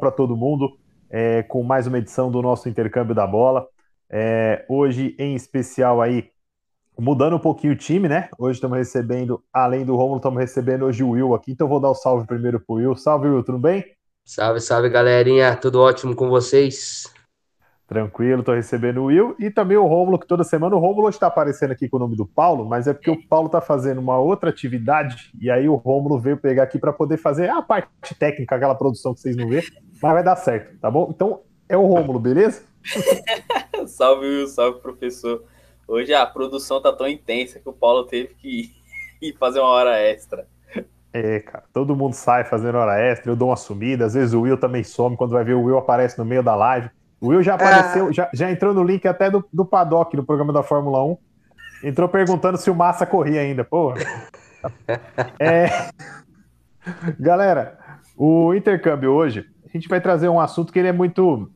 para todo mundo é, com mais uma edição do nosso intercâmbio da bola. É, hoje, em especial, aí, mudando um pouquinho o time, né? Hoje estamos recebendo, além do Romulo, estamos recebendo hoje o Will aqui. Então, vou dar o um salve primeiro para o Will. Salve, Will, tudo bem? Salve, salve, galerinha. Tudo ótimo com vocês? Tranquilo, tô recebendo o Will e também o Rômulo, que toda semana o Rômulo está aparecendo aqui com o nome do Paulo, mas é porque o Paulo está fazendo uma outra atividade e aí o Rômulo veio pegar aqui para poder fazer a parte técnica, aquela produção que vocês não vê, mas vai dar certo, tá bom? Então é o Rômulo, beleza? salve, Will, salve, professor. Hoje a produção tá tão intensa que o Paulo teve que ir fazer uma hora extra. É, cara, todo mundo sai fazendo hora extra, eu dou uma sumida, às vezes o Will também some, quando vai ver o Will aparece no meio da live. O Will já apareceu, é... já, já entrou no link até do, do Paddock, no programa da Fórmula 1. Entrou perguntando se o Massa corria ainda. Porra. É... Galera, o intercâmbio hoje, a gente vai trazer um assunto que ele é muito.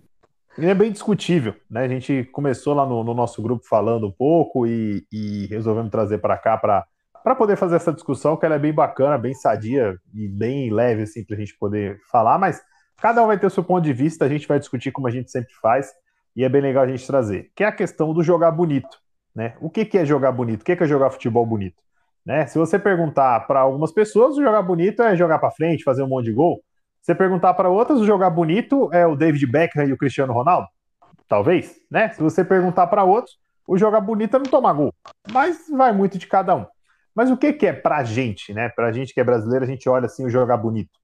Ele é bem discutível, né? A gente começou lá no, no nosso grupo falando um pouco e, e resolvemos trazer para cá para poder fazer essa discussão, que ela é bem bacana, bem sadia e bem leve, assim, para a gente poder falar, mas Cada um vai ter o seu ponto de vista, a gente vai discutir como a gente sempre faz, e é bem legal a gente trazer, que é a questão do jogar bonito. Né? O que, que é jogar bonito? O que, que é jogar futebol bonito? Né? Se você perguntar para algumas pessoas, jogar bonito é jogar para frente, fazer um monte de gol. Você perguntar para outras, o jogar bonito é o David Beckham e o Cristiano Ronaldo? Talvez, né? Se você perguntar para outros, o jogar bonito é não tomar gol. Mas vai muito de cada um. Mas o que, que é pra gente, né? Pra gente que é brasileiro, a gente olha assim o jogar bonito.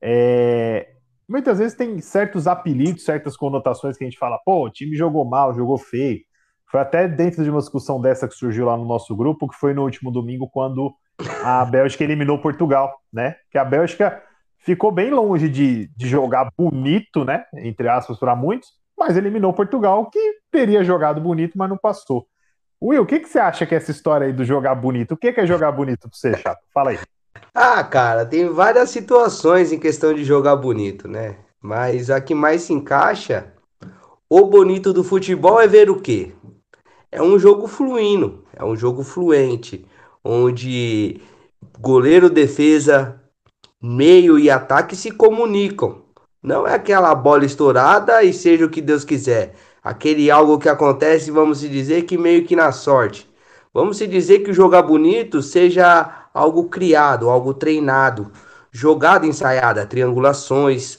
É muitas vezes tem certos apelidos, certas conotações que a gente fala, pô, o time jogou mal, jogou feio. Foi até dentro de uma discussão dessa que surgiu lá no nosso grupo, que foi no último domingo, quando a Bélgica eliminou Portugal, né? Que a Bélgica ficou bem longe de, de jogar bonito, né? Entre aspas, para muitos, mas eliminou Portugal, que teria jogado bonito, mas não passou. Will, o que, que você acha que é essa história aí do jogar bonito? O que, que é jogar bonito para você, chato? Fala aí. Ah, cara, tem várias situações em questão de jogar bonito, né? Mas a que mais se encaixa, o bonito do futebol é ver o quê? É um jogo fluindo, é um jogo fluente, onde goleiro, defesa, meio e ataque se comunicam. Não é aquela bola estourada e seja o que Deus quiser. Aquele algo que acontece, vamos dizer que meio que na sorte. Vamos dizer que o jogar bonito seja algo criado, algo treinado, jogada ensaiada, triangulações,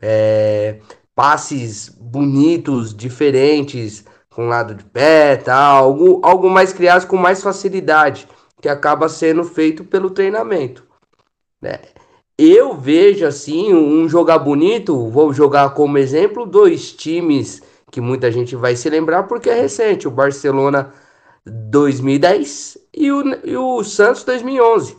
é, passes bonitos, diferentes, com lado de pé, tal, algo, algo mais criado com mais facilidade, que acaba sendo feito pelo treinamento. Né? Eu vejo assim um jogar bonito, vou jogar como exemplo dois times que muita gente vai se lembrar porque é recente, o Barcelona 2010 e o, e o Santos 2011.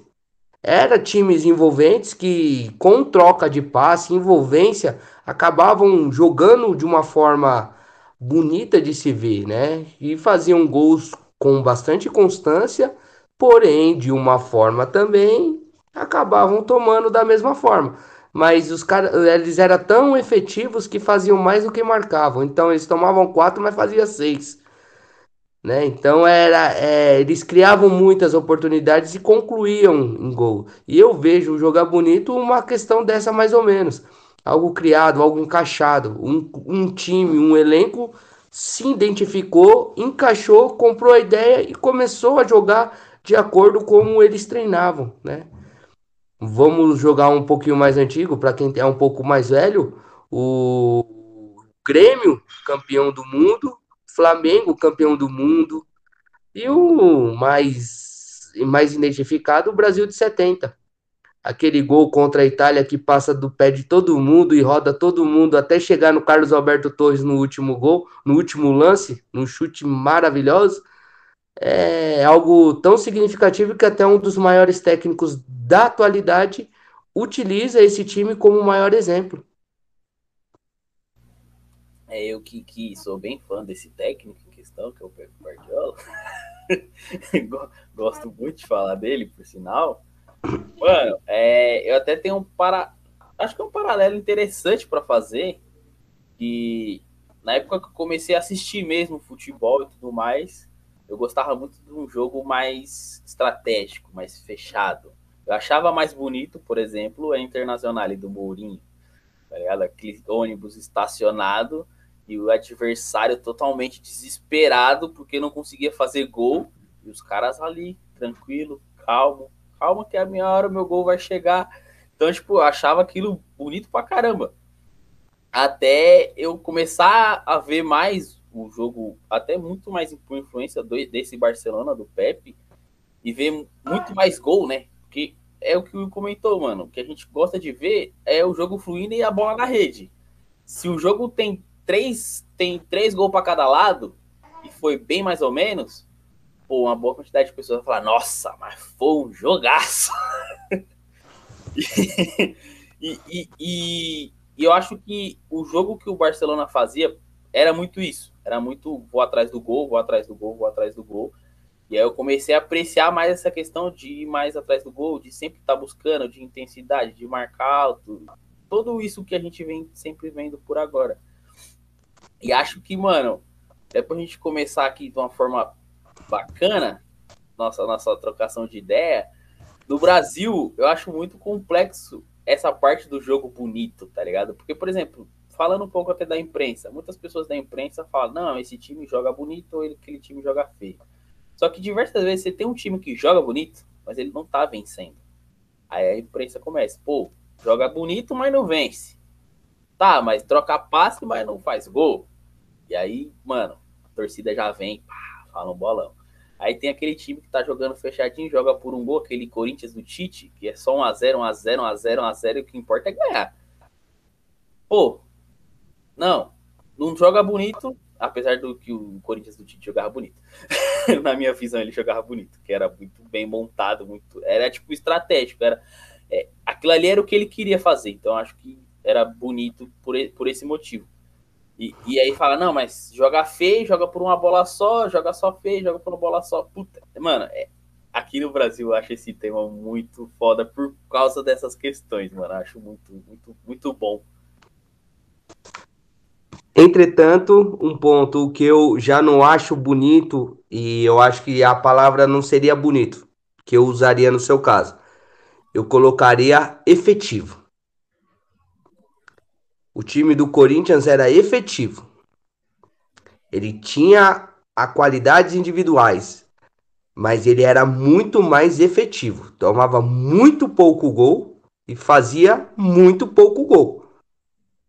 Era times envolventes que, com troca de passe, envolvência, acabavam jogando de uma forma bonita de se ver, né? E faziam gols com bastante constância, porém, de uma forma também, acabavam tomando da mesma forma. Mas os caras, eles eram tão efetivos que faziam mais do que marcavam. Então eles tomavam quatro, mas fazia seis. Né? Então era, é, eles criavam muitas oportunidades e concluíam em gol. E eu vejo jogar bonito uma questão dessa mais ou menos. Algo criado, algo encaixado. Um, um time, um elenco se identificou, encaixou, comprou a ideia e começou a jogar de acordo com como eles treinavam. Né? Vamos jogar um pouquinho mais antigo, para quem é um pouco mais velho, o Grêmio, campeão do mundo, Flamengo campeão do mundo. E o mais, mais identificado, o Brasil de 70. Aquele gol contra a Itália que passa do pé de todo mundo e roda todo mundo até chegar no Carlos Alberto Torres no último gol, no último lance, num chute maravilhoso. É algo tão significativo que até um dos maiores técnicos da atualidade utiliza esse time como maior exemplo. É eu que, que sou bem fã desse técnico em questão, que é o Pep Guardiola. Gosto muito de falar dele, por sinal. Mano, é, eu até tenho um para, acho que é um paralelo interessante para fazer. Que na época que eu comecei a assistir mesmo futebol e tudo mais, eu gostava muito de um jogo mais estratégico, mais fechado. Eu achava mais bonito, por exemplo, a Internacional do Mourinho tá ligado? Aquele ônibus estacionado e o adversário totalmente desesperado porque não conseguia fazer gol e os caras ali, tranquilo, calmo, calma que a minha hora o meu gol vai chegar. Então, tipo, eu achava aquilo bonito pra caramba. Até eu começar a ver mais o jogo, até muito mais por influência do, desse Barcelona, do Pepe, e ver muito mais gol, né? Porque é o que o comentou, mano. O que a gente gosta de ver é o jogo fluindo e a bola na rede. Se o jogo tem três, tem três gols para cada lado, e foi bem mais ou menos, pô, uma boa quantidade de pessoas vai falar, nossa, mas foi um jogaço. e, e, e, e, eu acho que o jogo que o Barcelona fazia era muito isso. Era muito vou atrás do gol, vou atrás do gol, vou atrás do gol. E aí eu comecei a apreciar mais essa questão de ir mais atrás do gol, de sempre estar tá buscando, de intensidade, de marcar alto. Tudo isso que a gente vem sempre vendo por agora. E acho que, mano, depois a gente começar aqui de uma forma bacana, nossa, nossa trocação de ideia, no Brasil, eu acho muito complexo essa parte do jogo bonito, tá ligado? Porque, por exemplo, falando um pouco até da imprensa, muitas pessoas da imprensa falam, não, esse time joga bonito ou aquele time joga feio. Só que diversas vezes você tem um time que joga bonito, mas ele não tá vencendo. Aí a imprensa começa, pô, joga bonito, mas não vence. Tá, mas troca passe, mas não faz gol. E aí, mano, a torcida já vem, pá, fala um bolão. Aí tem aquele time que tá jogando fechadinho, joga por um gol, aquele Corinthians do Tite, que é só 1x0, 1x0, 1x0, 1x0, e o que importa é ganhar. Pô, não, não joga bonito, apesar do que o Corinthians do Tite jogava bonito. Na minha visão, ele jogava bonito, que era muito bem montado, muito. Era tipo estratégico, era. É, aquilo ali era o que ele queria fazer, então acho que era bonito por, por esse motivo. E, e aí fala, não, mas joga feio, joga por uma bola só, joga só feio, joga por uma bola só. Puta, mano, é, aqui no Brasil eu acho esse tema muito foda por causa dessas questões, mano. Acho muito, muito, muito bom. Entretanto, um ponto que eu já não acho bonito, e eu acho que a palavra não seria bonito, que eu usaria no seu caso. Eu colocaria efetivo. O time do Corinthians era efetivo. Ele tinha a qualidades individuais, mas ele era muito mais efetivo. Tomava muito pouco gol e fazia muito pouco gol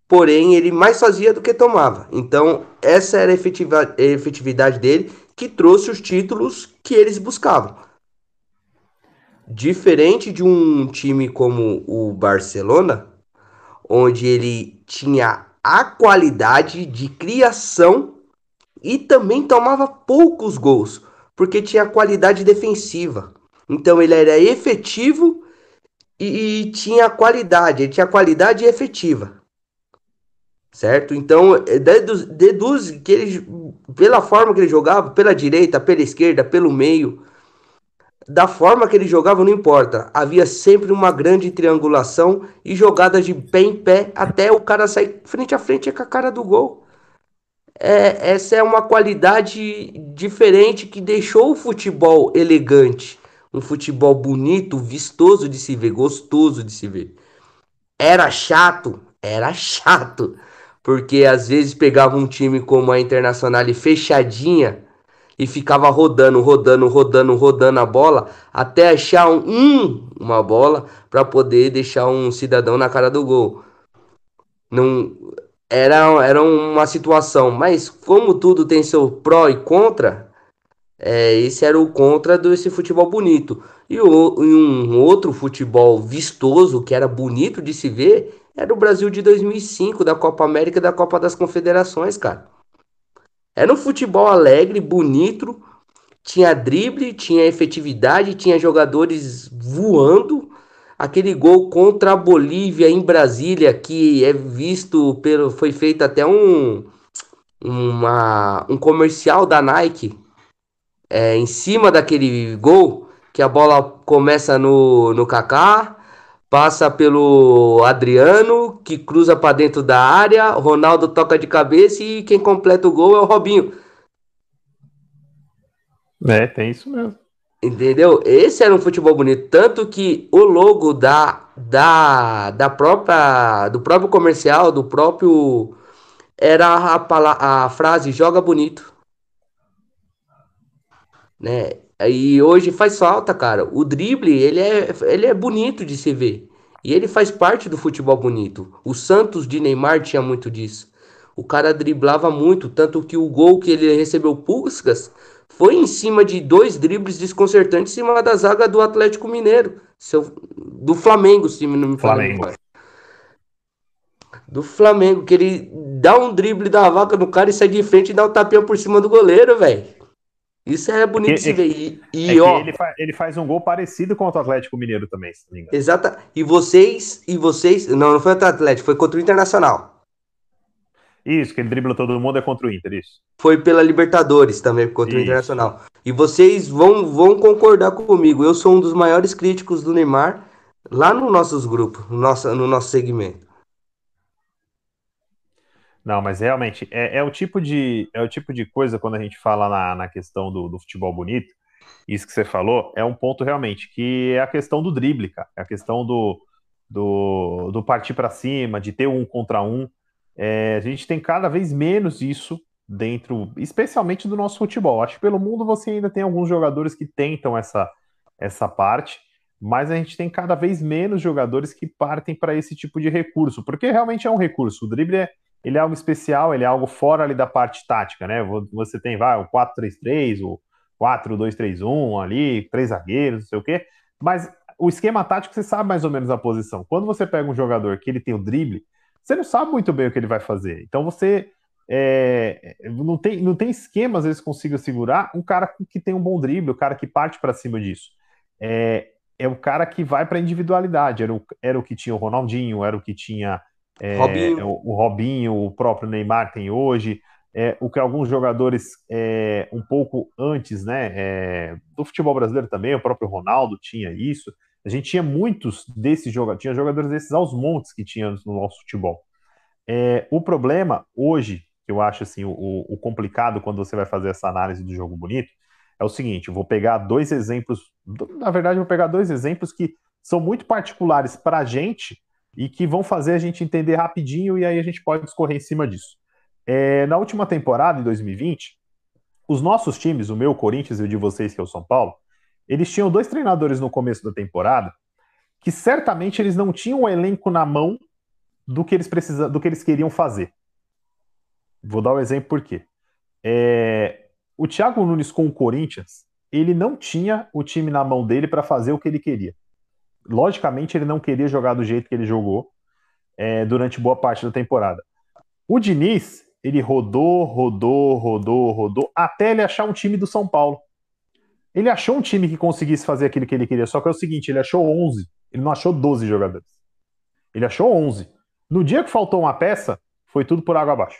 porém ele mais fazia do que tomava. Então, essa era a efetividade dele que trouxe os títulos que eles buscavam. Diferente de um time como o Barcelona, onde ele tinha a qualidade de criação e também tomava poucos gols, porque tinha qualidade defensiva. Então ele era efetivo e, e tinha qualidade, ele tinha qualidade efetiva certo? Então, é, deduz, deduz que ele, pela forma que ele jogava, pela direita, pela esquerda, pelo meio, da forma que ele jogava, não importa. Havia sempre uma grande triangulação e jogadas de pé em pé até o cara sair frente a frente com a cara do gol. É, essa é uma qualidade diferente que deixou o futebol elegante, um futebol bonito, vistoso de se ver, gostoso de se ver. Era chato, era chato porque às vezes pegava um time como a Internacional fechadinha e ficava rodando, rodando, rodando, rodando a bola até achar um, uma bola para poder deixar um cidadão na cara do gol. Não era, era uma situação, mas como tudo tem seu pró e contra, é, esse era o contra desse futebol bonito. E, o, e um outro futebol vistoso, que era bonito de se ver, era o Brasil de 2005, da Copa América e da Copa das Confederações, cara. Era um futebol alegre, bonito, tinha drible, tinha efetividade, tinha jogadores voando. Aquele gol contra a Bolívia em Brasília, que é visto pelo. Foi feito até um, uma, um comercial da Nike é, em cima daquele gol, que a bola começa no, no Kaká, passa pelo Adriano, que cruza para dentro da área, Ronaldo toca de cabeça e quem completa o gol é o Robinho. É, tem isso mesmo. Entendeu? Esse era um futebol bonito. Tanto que o logo da, da, da própria, do próprio comercial, do próprio. Era a, a frase joga bonito. Né? E hoje faz falta, cara. O drible, ele é, ele é bonito de se ver. E ele faz parte do futebol bonito. O Santos de Neymar tinha muito disso. O cara driblava muito, tanto que o gol que ele recebeu Puskas foi em cima de dois dribles desconcertantes em cima da zaga do Atlético Mineiro. Seu, do Flamengo, se não me Flamengo. Do Flamengo, que ele dá um drible da vaca no cara e sai de frente e dá um tapinha por cima do goleiro, velho. Isso é bonito de se ver. E, e é ó, ele, fa ele, faz um gol parecido com o Atlético Mineiro também, se não me engano. Exata. E vocês, e vocês. Não, não foi o Atlético, foi contra o Internacional. Isso, que ele dribla todo mundo é contra o Inter, isso. Foi pela Libertadores também, contra isso. o Internacional. E vocês vão, vão concordar comigo. Eu sou um dos maiores críticos do Neymar lá no nossos grupos, no nosso, no nosso segmento. Não, mas realmente é, é, o tipo de é o tipo de coisa quando a gente fala na, na questão do, do futebol bonito, isso que você falou é um ponto realmente que é a questão do drible, cara, é a questão do, do, do partir para cima, de ter um contra um. É, a gente tem cada vez menos isso dentro, especialmente do nosso futebol. Acho que pelo mundo você ainda tem alguns jogadores que tentam essa, essa parte, mas a gente tem cada vez menos jogadores que partem para esse tipo de recurso, porque realmente é um recurso. O drible é, ele é algo especial, ele é algo fora ali da parte tática, né? Você tem, vai, o 4-3-3, o 4-2-3-1 ali, três zagueiros, não sei o quê, mas o esquema tático você sabe mais ou menos a posição. Quando você pega um jogador que ele tem o drible, você não sabe muito bem o que ele vai fazer. Então você é, não, tem, não tem esquema, às vezes, consiga segurar um cara que tem um bom drible, o cara que parte para cima disso. É, é o cara que vai para individualidade. Era o, era o que tinha o Ronaldinho, era o que tinha é, Robinho. O, o, Robinho, o próprio Neymar tem hoje. É, o que alguns jogadores é, um pouco antes né, é, do futebol brasileiro também, o próprio Ronaldo tinha isso. A gente tinha muitos desses jogadores, tinha jogadores desses aos montes que tinha no nosso futebol. É, o problema hoje, que eu acho assim, o, o, complicado quando você vai fazer essa análise do jogo bonito, é o seguinte: eu vou pegar dois exemplos, na verdade, eu vou pegar dois exemplos que são muito particulares para a gente e que vão fazer a gente entender rapidinho e aí a gente pode discorrer em cima disso. É, na última temporada, em 2020, os nossos times, o meu, o Corinthians e o de vocês, que é o São Paulo, eles tinham dois treinadores no começo da temporada que certamente eles não tinham o elenco na mão do que eles precisam, do que eles queriam fazer. Vou dar um exemplo por quê. É, o Thiago Nunes com o Corinthians, ele não tinha o time na mão dele para fazer o que ele queria. Logicamente, ele não queria jogar do jeito que ele jogou é, durante boa parte da temporada. O Diniz, ele rodou, rodou, rodou, rodou, até ele achar um time do São Paulo. Ele achou um time que conseguisse fazer aquilo que ele queria, só que é o seguinte, ele achou 11, ele não achou 12 jogadores. Ele achou 11. No dia que faltou uma peça, foi tudo por água abaixo.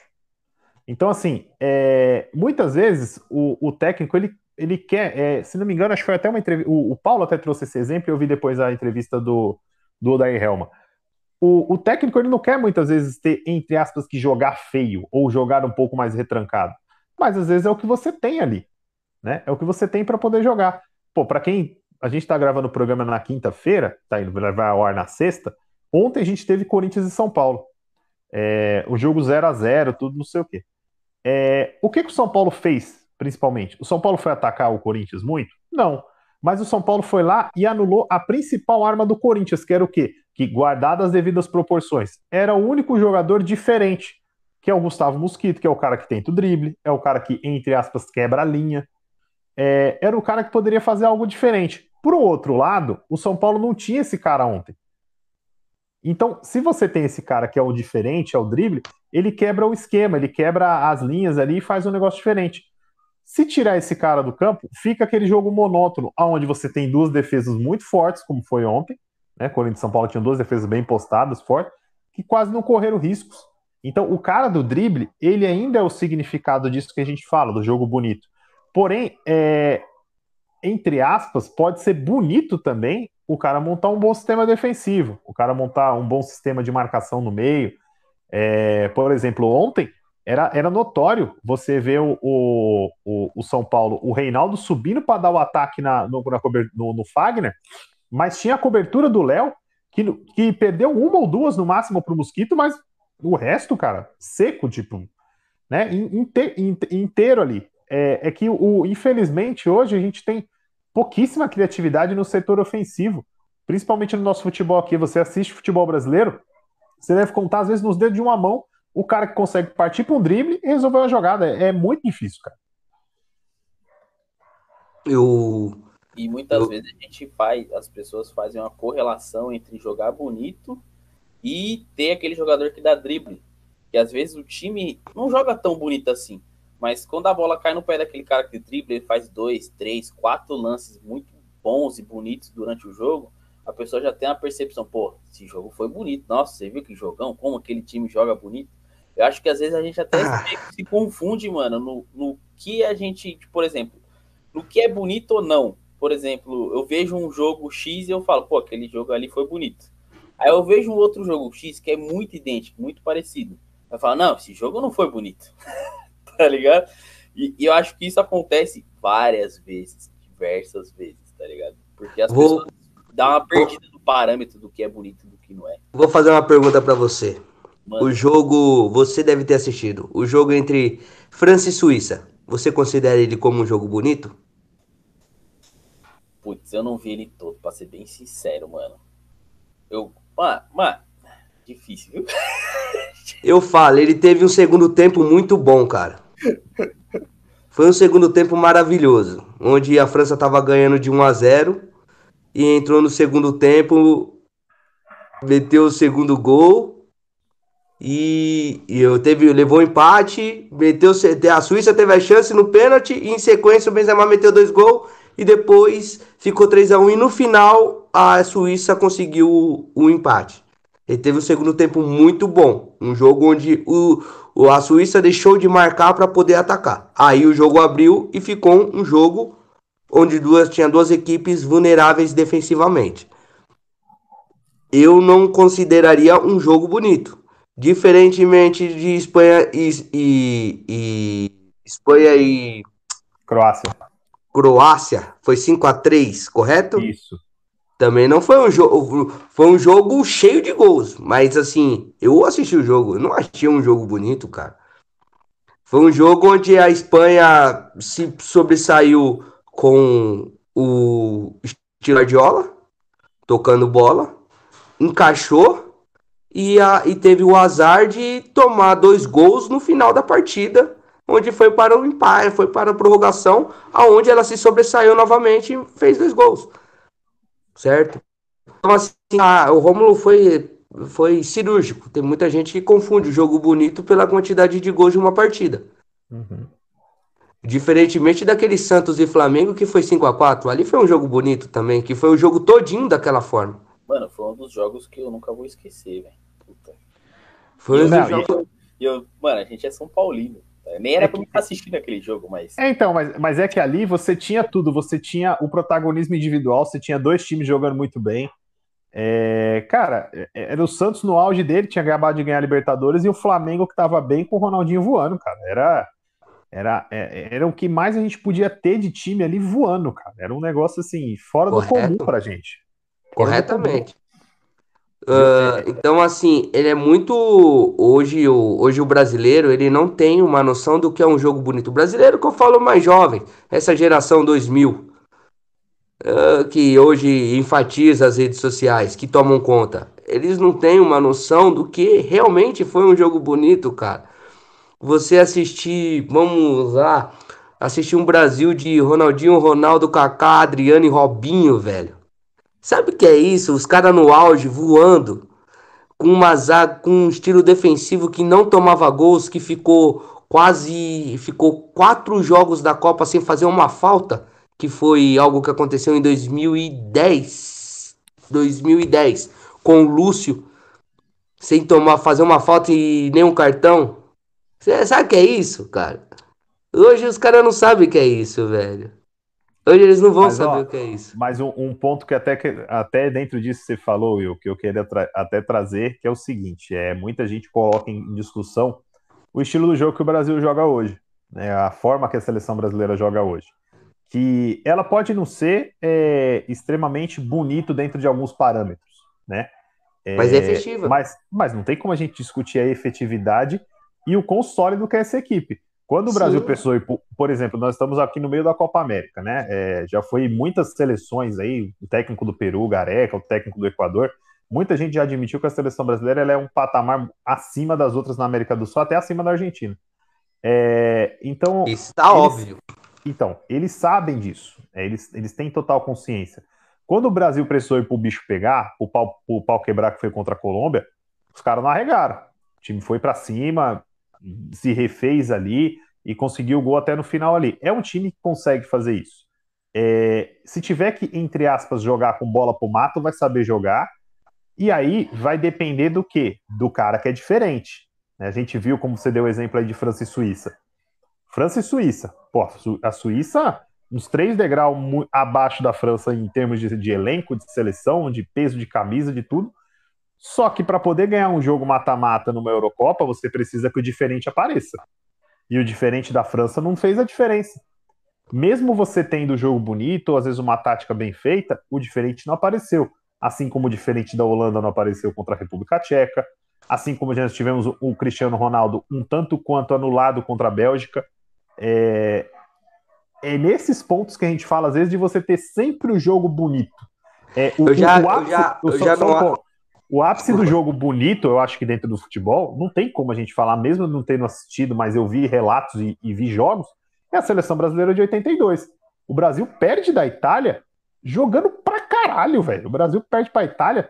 Então, assim, é, muitas vezes o, o, técnico, ele, ele quer, é, se não me engano, acho que foi até uma entrevista, o, o, Paulo até trouxe esse exemplo, e eu vi depois a entrevista do, do Odair Helma. O, o, técnico, ele não quer muitas vezes ter, entre aspas, que jogar feio, ou jogar um pouco mais retrancado. Mas às vezes é o que você tem ali né? É o que você tem para poder jogar. Pô, para quem a gente está gravando o programa na quinta-feira, tá indo vai ao ar na sexta. Ontem a gente teve Corinthians e São Paulo. É, o jogo 0 a 0 tudo não sei o quê. É, o que, que o São Paulo fez, principalmente? O São Paulo foi atacar o Corinthians muito? Não. Mas o São Paulo foi lá e anulou a principal arma do Corinthians, que era o quê? Que, guardadas as devidas proporções, era o único jogador diferente, que é o Gustavo Mosquito, que é o cara que tenta o drible, é o cara que, entre aspas, quebra a linha, é, era o cara que poderia fazer algo diferente. Por outro lado, o São Paulo não tinha esse cara ontem. Então, se você tem esse cara que é o diferente, é o drible, ele quebra o esquema, ele quebra as linhas ali e faz um negócio diferente. Se tirar esse cara do campo, fica aquele jogo monótono, onde você tem duas defesas muito fortes, como foi ontem, né? Corinthians e São Paulo tinham duas defesas bem postadas, fortes, que quase não correram riscos. Então, o cara do drible, ele ainda é o significado disso que a gente fala, do jogo bonito. Porém, é, entre aspas, pode ser bonito também o cara montar um bom sistema defensivo, o cara montar um bom sistema de marcação no meio. É, por exemplo, ontem era, era notório você ver o, o, o, São Paulo, o Reinaldo subindo para dar o ataque na, no, na, no, no Fagner, mas tinha a cobertura do Léo, que, que perdeu uma ou duas no máximo para o Mosquito, mas o resto, cara, seco, tipo, né, inte, inteiro ali. É, é que, o, infelizmente, hoje a gente tem pouquíssima criatividade no setor ofensivo, principalmente no nosso futebol aqui. Você assiste futebol brasileiro, você deve contar, às vezes, nos dedos de uma mão, o cara que consegue partir para um drible e resolver uma jogada. É, muito difícil, cara. Eu. E muitas eu... vezes a gente faz, as pessoas fazem uma correlação entre jogar bonito e ter aquele jogador que dá drible. Que às vezes o time não joga tão bonito assim. Mas quando a bola cai no pé daquele cara que dribla, ele faz dois, três, quatro lances muito bons e bonitos durante o jogo a pessoa já tem a percepção, pô, esse jogo foi bonito. Nossa, você viu que jogão? Como aquele time joga bonito? Eu acho que às vezes a gente até ah. se, confunde, mano, no, no que a gente, por exemplo, no que é bonito ou não. Por exemplo, eu vejo um jogo X e eu falo, pô, aquele jogo ali foi bonito. Aí eu vejo um outro jogo X que é muito idêntico, muito parecido. Eu falo, não, esse jogo não foi bonito. tá ligado? E, e, eu acho que isso acontece várias vezes, diversas vezes, tá ligado? Porque as Vou... pessoas dá uma perdida no parâmetro do que é bonito e do que não é. Vou fazer uma pergunta para você. Mano. O jogo, você deve ter assistido. O jogo entre França e Suíça. Você considera ele como um jogo bonito? Putz, eu não vi ele todo, pra ser bem sincero, mano. Eu. Mano, mano difícil, viu? Eu falo, ele teve um segundo tempo muito bom, cara. Foi um segundo tempo maravilhoso, onde a França tava ganhando de 1 a 0 e entrou no segundo tempo, meteu o segundo gol e, e eu teve, levou um empate, meteu a Suíça teve a chance no pênalti e em sequência o Benzema meteu dois gols e depois ficou 3 a 1 e no final a Suíça conseguiu o, o empate. Ele teve um segundo tempo muito bom, um jogo onde o, a Suíça deixou de marcar para poder atacar. Aí o jogo abriu e ficou um jogo onde duas, tinha duas equipes vulneráveis defensivamente. Eu não consideraria um jogo bonito. Diferentemente de Espanha e, e, e Espanha e Croácia. Croácia foi 5 a 3, correto? Isso. Também não foi um jogo, foi um jogo cheio de gols, mas assim, eu assisti o jogo, eu não achei um jogo bonito, cara. Foi um jogo onde a Espanha se sobressaiu com o Guardiola, tocando bola, encaixou e, a, e teve o azar de tomar dois gols no final da partida, onde foi para o empate, foi para a prorrogação, aonde ela se sobressaiu novamente e fez dois gols. Certo? Então, assim, a, o Rômulo foi, foi cirúrgico. Tem muita gente que confunde o jogo bonito pela quantidade de gols de uma partida. Uhum. Diferentemente daquele Santos e Flamengo que foi 5 a 4 Ali foi um jogo bonito também, que foi o jogo todinho daquela forma. Mano, foi um dos jogos que eu nunca vou esquecer, velho. Foi um dos jogos... Eu, mano, a gente é São Paulino. Nem era é pra mim estar assistindo aquele jogo, mas. É, então, mas, mas é que ali você tinha tudo. Você tinha o protagonismo individual, você tinha dois times jogando muito bem. É, cara, é, era o Santos no auge dele, tinha acabado de ganhar a Libertadores, e o Flamengo que tava bem com o Ronaldinho voando, cara. Era era, é, era o que mais a gente podia ter de time ali voando, cara. Era um negócio assim, fora Correto. do comum pra gente. Corretamente. Uh, então, assim, ele é muito. Hoje o, hoje o brasileiro ele não tem uma noção do que é um jogo bonito. O brasileiro, que eu falo mais jovem, essa geração 2000, uh, que hoje enfatiza as redes sociais, que tomam conta, eles não têm uma noção do que realmente foi um jogo bonito, cara você assistir, vamos lá, assistir um Brasil de Ronaldinho, Ronaldo, Kaká, Adriano e Robinho, velho. Sabe o que é isso? Os caras no auge, voando, com uma zaga, com um estilo defensivo que não tomava gols, que ficou quase, ficou quatro jogos da Copa sem fazer uma falta, que foi algo que aconteceu em 2010, 2010, com o Lúcio, sem tomar, fazer uma falta e nenhum cartão. Você sabe o que é isso, cara? Hoje os caras não sabem o que é isso, velho. Hoje eles não vão mas, saber ó, o que é isso. Mas um, um, ponto que até, até dentro disso você falou, Will, que eu queria tra até trazer, que é o seguinte: é muita gente coloca em discussão o estilo do jogo que o Brasil joga hoje, né? a forma que a seleção brasileira joga hoje. Que ela pode não ser é, extremamente bonito dentro de alguns parâmetros, né? É, mas é efetiva. Mas, mas não tem como a gente discutir a efetividade e o quão sólido que é essa equipe. Quando o Sim. Brasil pensou, por, por exemplo, nós estamos aqui no meio da Copa América, né? É, já foi muitas seleções aí, o técnico do Peru, Gareca, o técnico do Equador, muita gente já admitiu que a seleção brasileira é um patamar acima das outras na América do Sul, até acima da Argentina. É, então. Está óbvio. Então, eles sabem disso, é, eles, eles têm total consciência. Quando o Brasil precisou ir pro bicho pegar, o pau, o pau quebrar que foi contra a Colômbia, os caras não arregaram. O time foi para cima, se refez ali e conseguiu o gol até no final ali. É um time que consegue fazer isso. É, se tiver que, entre aspas, jogar com bola pro mato, vai saber jogar. E aí vai depender do que? Do cara que é diferente. A gente viu como você deu o exemplo aí de França e Suíça. França e Suíça. Pô, a Suíça, uns três degraus abaixo da França em termos de, de elenco, de seleção, de peso de camisa, de tudo. Só que para poder ganhar um jogo mata-mata numa Eurocopa, você precisa que o diferente apareça. E o diferente da França não fez a diferença. Mesmo você tendo o jogo bonito, ou às vezes uma tática bem feita, o diferente não apareceu. Assim como o diferente da Holanda não apareceu contra a República Tcheca, assim como já tivemos o Cristiano Ronaldo um tanto quanto anulado contra a Bélgica. É, é nesses pontos que a gente fala, às vezes, de você ter sempre o jogo bonito. É, o, eu já, o ápice, eu já, eu já não... O ápice do jogo bonito, eu acho que dentro do futebol, não tem como a gente falar, mesmo não tendo assistido, mas eu vi relatos e, e vi jogos, é a seleção brasileira de 82. O Brasil perde da Itália jogando pra caralho, velho. O Brasil perde pra Itália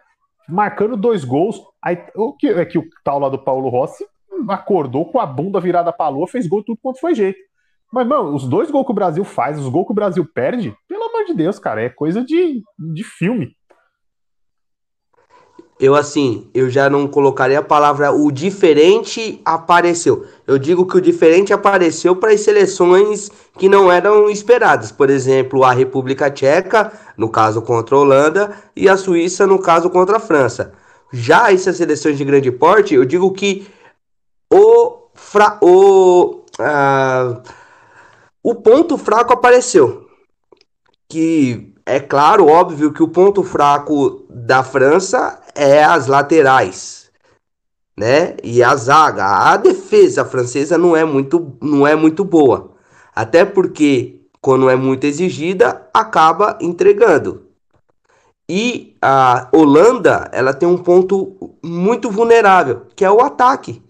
marcando dois gols. Aí, o que é que o tal lá do Paulo Rossi acordou com a bunda virada pra lua, fez gol tudo quanto foi jeito. Mas, mano, os dois gols que o Brasil faz, os gols que o Brasil perde, pelo amor de Deus, cara, é coisa de, de filme eu assim, eu já não colocaria a palavra o diferente apareceu. Eu digo que o diferente apareceu para as seleções que não eram esperadas. Por exemplo, a República Tcheca, no caso contra a Holanda, e a Suíça, no caso contra a França. Já essas seleções de grande porte, eu digo que o, fra o, uh, o ponto fraco apareceu. Que é claro, óbvio que o ponto fraco da França é as laterais, né? E a zaga, a defesa francesa não é muito, não é muito boa, até porque quando é muito exigida acaba entregando. E a Holanda, ela tem um ponto muito vulnerável, que é o ataque.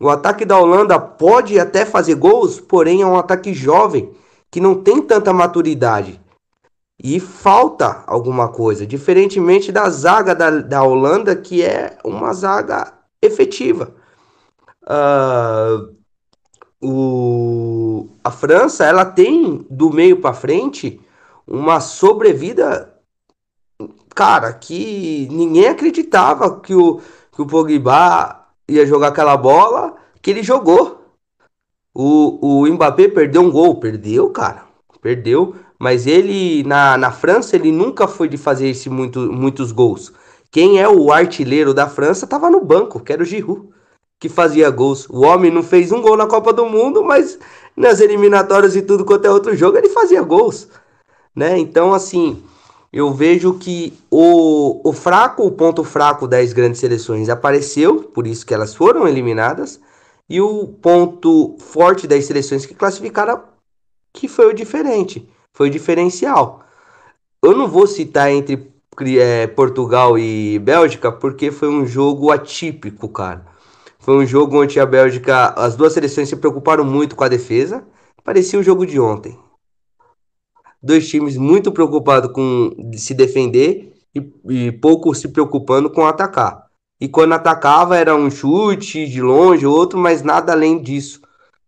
O ataque da Holanda pode até fazer gols, porém é um ataque jovem que não tem tanta maturidade e falta alguma coisa, diferentemente da zaga da, da Holanda, que é uma zaga efetiva. Uh, o, a França ela tem do meio para frente uma sobrevida, cara, que ninguém acreditava que o, que o Pogba ia jogar aquela bola que ele jogou. O, o Mbappé perdeu um gol, perdeu, cara, perdeu mas ele na, na França ele nunca foi de fazer esse muito, muitos gols. Quem é o artilheiro da França estava no banco, que era o Giroud, que fazia gols. O homem não fez um gol na Copa do Mundo, mas nas eliminatórias e tudo quanto é outro jogo ele fazia gols, né? Então assim, eu vejo que o, o fraco, o ponto fraco das grandes seleções apareceu, por isso que elas foram eliminadas, e o ponto forte das seleções que classificaram que foi o diferente foi diferencial. Eu não vou citar entre é, Portugal e Bélgica porque foi um jogo atípico, cara. Foi um jogo onde a Bélgica, as duas seleções se preocuparam muito com a defesa. Parecia o jogo de ontem. Dois times muito preocupados com se defender e, e pouco se preocupando com atacar. E quando atacava era um chute de longe, outro, mas nada além disso.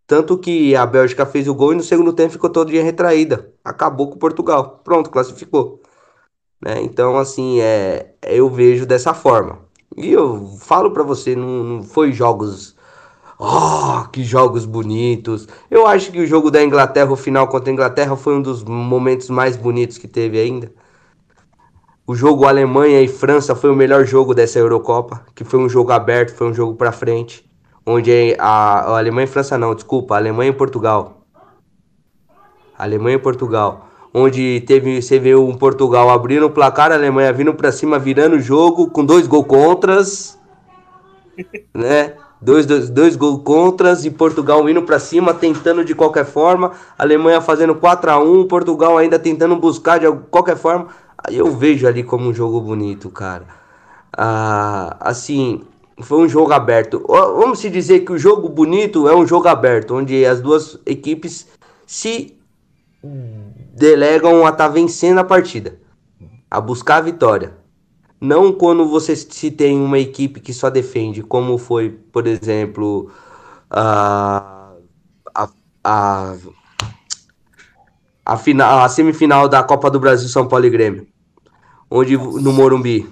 Tanto que a Bélgica fez o gol e no segundo tempo ficou todo dia retraída. Acabou com Portugal. Pronto, classificou. Né? Então, assim, é, eu vejo dessa forma. E eu falo para você, não, não foi jogos. Oh, que jogos bonitos. Eu acho que o jogo da Inglaterra, o final contra a Inglaterra, foi um dos momentos mais bonitos que teve ainda. O jogo Alemanha e França foi o melhor jogo dessa Eurocopa, que foi um jogo aberto, foi um jogo para frente. Onde a, a Alemanha e França não, desculpa, Alemanha e Portugal. Alemanha e Portugal. Onde teve, você vê um Portugal abrindo o placar, a Alemanha vindo para cima, virando o jogo, com dois gols contras, né? Dois, dois, dois gols contras e Portugal indo para cima, tentando de qualquer forma. A Alemanha fazendo 4 a 1 Portugal ainda tentando buscar de qualquer forma. Aí eu vejo ali como um jogo bonito, cara. Ah, assim, foi um jogo aberto. Vamos se dizer que o jogo bonito é um jogo aberto, onde as duas equipes se delegam a estar tá vencendo a partida, a buscar a vitória. Não quando você se tem uma equipe que só defende, como foi, por exemplo, a, a, a, a, final, a semifinal da Copa do Brasil São Paulo e Grêmio, onde no Morumbi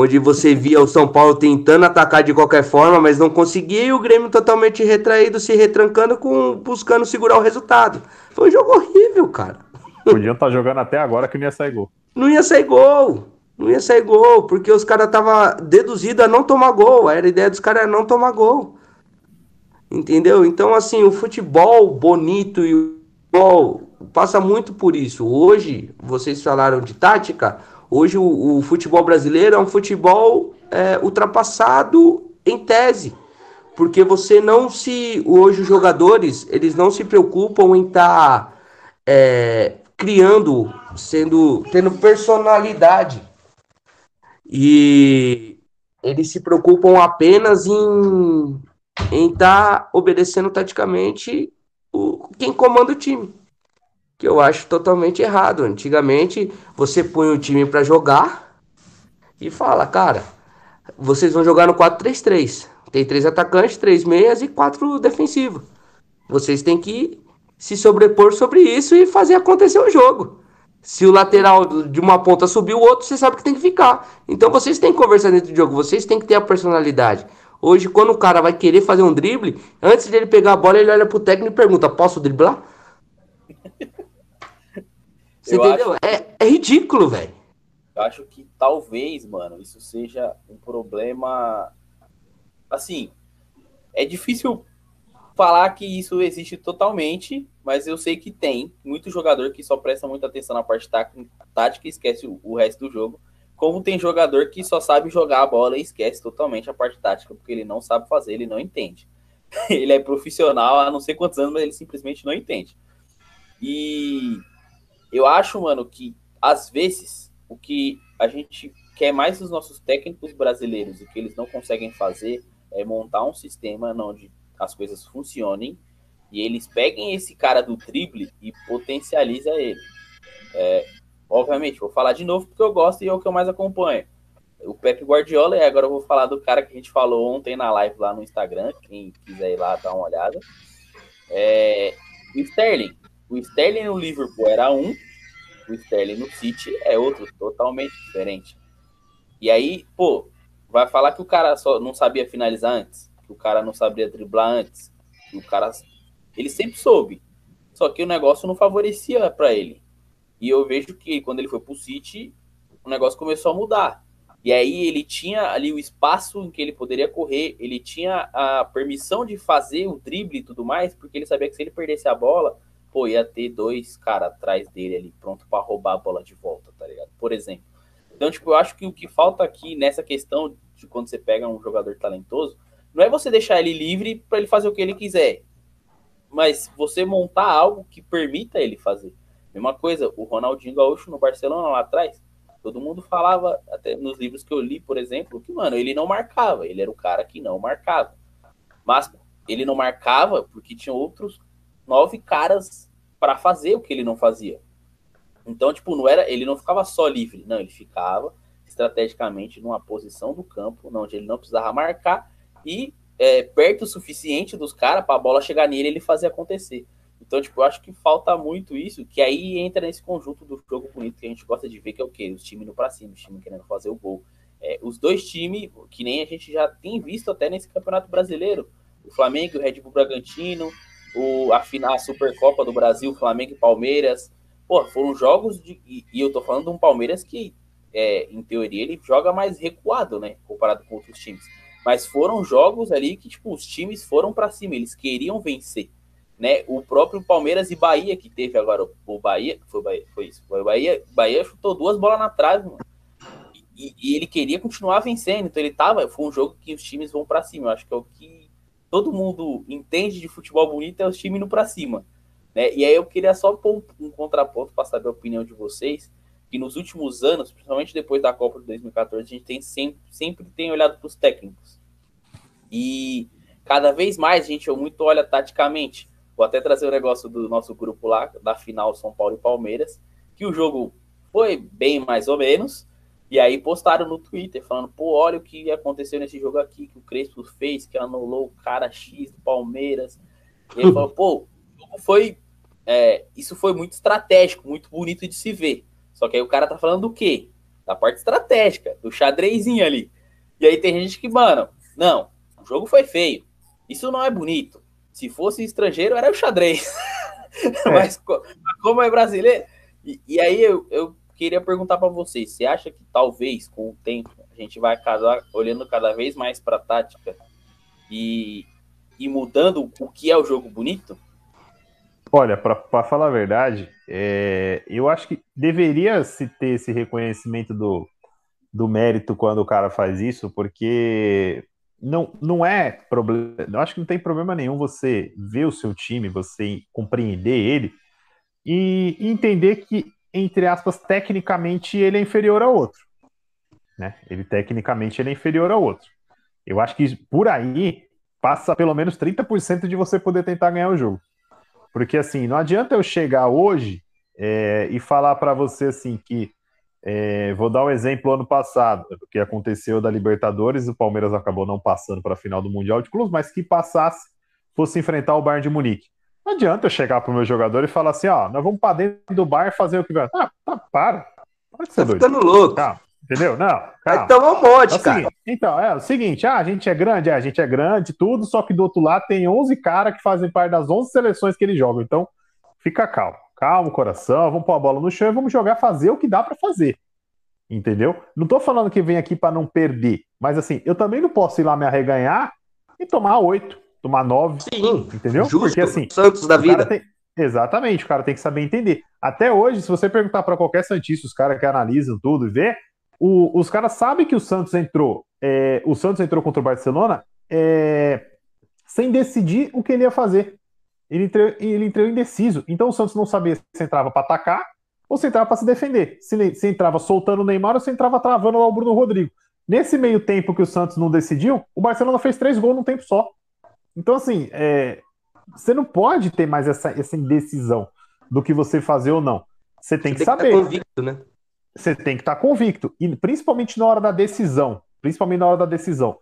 onde você via o São Paulo tentando atacar de qualquer forma, mas não conseguia, e o Grêmio totalmente retraído, se retrancando, com buscando segurar o resultado. Foi um jogo horrível, cara. Podiam estar tá jogando até agora que não ia sair gol. Não ia sair gol. Não ia sair gol, porque os caras estavam deduzidos a não tomar gol. Era a ideia dos caras não tomar gol. Entendeu? Então, assim, o futebol bonito e o futebol passa muito por isso. Hoje, vocês falaram de tática. Hoje o, o futebol brasileiro é um futebol é, ultrapassado em tese, porque você não se hoje os jogadores eles não se preocupam em estar tá, é, criando, sendo tendo personalidade. E eles se preocupam apenas em em estar tá obedecendo taticamente o, quem comanda o time que eu acho totalmente errado. Antigamente, você põe o time para jogar e fala, cara, vocês vão jogar no 4-3-3. Tem três atacantes, três meias e quatro defensivos. Vocês têm que se sobrepor sobre isso e fazer acontecer o jogo. Se o lateral de uma ponta subir o outro, você sabe que tem que ficar. Então vocês têm que conversar dentro do jogo, vocês têm que ter a personalidade. Hoje, quando o cara vai querer fazer um drible, antes de ele pegar a bola, ele olha pro técnico e pergunta: Posso driblar? Você eu entendeu? Acho... É, é ridículo, velho. Eu acho que talvez, mano, isso seja um problema. Assim, é difícil falar que isso existe totalmente, mas eu sei que tem muito jogador que só presta muita atenção na parte tática e esquece o, o resto do jogo. Como tem jogador que só sabe jogar a bola e esquece totalmente a parte tática, porque ele não sabe fazer, ele não entende. ele é profissional há não sei quantos anos, mas ele simplesmente não entende. E eu acho, mano, que às vezes o que a gente quer mais dos nossos técnicos brasileiros e que eles não conseguem fazer é montar um sistema onde as coisas funcionem e eles peguem esse cara do drible e potencializa ele. É, obviamente, vou falar de novo porque eu gosto e é o que eu mais acompanho. O Pep Guardiola, e agora eu vou falar do cara que a gente falou ontem na live lá no Instagram, quem quiser ir lá dar uma olhada. É, Sterling. O Sterling no Liverpool era um, o Sterling no City é outro, totalmente diferente. E aí, pô, vai falar que o cara só não sabia finalizar antes, que o cara não sabia driblar antes, que o cara ele sempre soube. Só que o negócio não favorecia para ele. E eu vejo que quando ele foi pro City, o negócio começou a mudar. E aí ele tinha ali o espaço em que ele poderia correr, ele tinha a permissão de fazer o drible e tudo mais, porque ele sabia que se ele perdesse a bola, pô, ia ter dois caras atrás dele ali, pronto para roubar a bola de volta, tá ligado? Por exemplo. Então, tipo, eu acho que o que falta aqui nessa questão de quando você pega um jogador talentoso, não é você deixar ele livre para ele fazer o que ele quiser, mas você montar algo que permita ele fazer. Mesma coisa, o Ronaldinho Gaúcho no Barcelona lá atrás, todo mundo falava, até nos livros que eu li, por exemplo, que, mano, ele não marcava, ele era o cara que não marcava. Mas ele não marcava porque tinha outros nove caras para fazer o que ele não fazia. Então, tipo, não era, ele não ficava só livre, não, ele ficava estrategicamente numa posição do campo onde ele não precisava marcar e é, perto o suficiente dos caras para a bola chegar nele e ele fazer acontecer. Então, tipo, eu acho que falta muito isso, que aí entra nesse conjunto do jogo bonito que a gente gosta de ver, que é o quê? Os times no pra cima, os times querendo fazer o gol. É, os dois times, que nem a gente já tem visto até nesse Campeonato Brasileiro, o Flamengo e o Red Bull Bragantino, o, a, a Supercopa do Brasil, Flamengo e Palmeiras. Pô, foram jogos de. E, e eu tô falando de um Palmeiras que, é, em teoria, ele joga mais recuado, né? Comparado com outros times. Mas foram jogos ali que, tipo, os times foram para cima, eles queriam vencer. Né? O próprio Palmeiras e Bahia, que teve agora o Bahia, foi, Bahia, foi isso, foi Bahia, Bahia chutou duas bolas na trave, mano. E, e, ele queria continuar vencendo, então ele tava, foi um jogo que os times vão para cima, eu acho que é o que todo mundo entende de futebol bonito, é os times indo para cima. Né? E aí eu queria só pôr um, um contraponto para saber a opinião de vocês, que nos últimos anos, principalmente depois da Copa de 2014, a gente tem sempre, sempre tem olhado para os técnicos. E cada vez mais a gente muito olha taticamente. Vou até trazer o um negócio do nosso grupo lá, da final São Paulo e Palmeiras, que o jogo foi bem mais ou menos, e aí postaram no Twitter falando, pô, olha o que aconteceu nesse jogo aqui, que o Crespo fez, que anulou o cara X do Palmeiras. E ele falou, pô, foi. É, isso foi muito estratégico, muito bonito de se ver. Só que aí o cara tá falando do quê? Da parte estratégica, do xadrezinho ali. E aí tem gente que, mano, não, o jogo foi feio. Isso não é bonito. Se fosse estrangeiro, era o xadrez. É. Mas como é brasileiro. E, e aí eu, eu queria perguntar para vocês: você acha que talvez com o tempo a gente vai casar olhando cada vez mais para tática e, e mudando o que é o jogo bonito? Olha, para falar a verdade, é, eu acho que deveria se ter esse reconhecimento do, do mérito quando o cara faz isso, porque não, não é problema. Eu acho que não tem problema nenhum você ver o seu time, você compreender ele e entender que, entre aspas, tecnicamente ele é inferior ao outro. Né? Ele tecnicamente ele é inferior ao outro. Eu acho que por aí passa pelo menos 30% de você poder tentar ganhar o jogo. Porque assim, não adianta eu chegar hoje é, e falar para você assim que é, vou dar um exemplo ano passado, o que aconteceu da Libertadores, o Palmeiras acabou não passando para a final do Mundial de Clubes, mas que passasse, fosse enfrentar o Bayern de Munique. Não adianta eu chegar para o meu jogador e falar assim, ó, nós vamos para dentro do bar fazer o que vai. Ah, tá, para. Pode ser tá doido. ficando louco. Entendeu? Não. Calma. Então é um monte, é cara. então, é o seguinte: ah, a gente é grande, é, a gente é grande, tudo, só que do outro lado tem 11 caras que fazem parte das 11 seleções que ele joga. Então, fica calmo. Calma, coração, vamos pôr a bola no chão e vamos jogar, fazer o que dá para fazer. Entendeu? Não tô falando que vem aqui para não perder, mas assim, eu também não posso ir lá me arreganhar e tomar oito, tomar nove. Sim. Entendeu? Justo, Porque assim. Santos da vida. Tem... Exatamente, o cara tem que saber entender. Até hoje, se você perguntar para qualquer Santista, os caras que analisam tudo e vê, o, os caras sabem que o Santos entrou, é, o Santos entrou contra o Barcelona é, sem decidir o que ele ia fazer. Ele entrou, ele entrou indeciso. Então o Santos não sabia se entrava para atacar ou se entrava para se defender. Se, se entrava soltando o Neymar ou se entrava travando o Bruno Rodrigo. Nesse meio tempo que o Santos não decidiu, o Barcelona fez três gols num tempo só. Então, assim, é, você não pode ter mais essa, essa indecisão do que você fazer ou não. Você tem você que tem saber. Que convicto, né? você tem que estar tá convicto. E principalmente na hora da decisão. Principalmente na hora da decisão.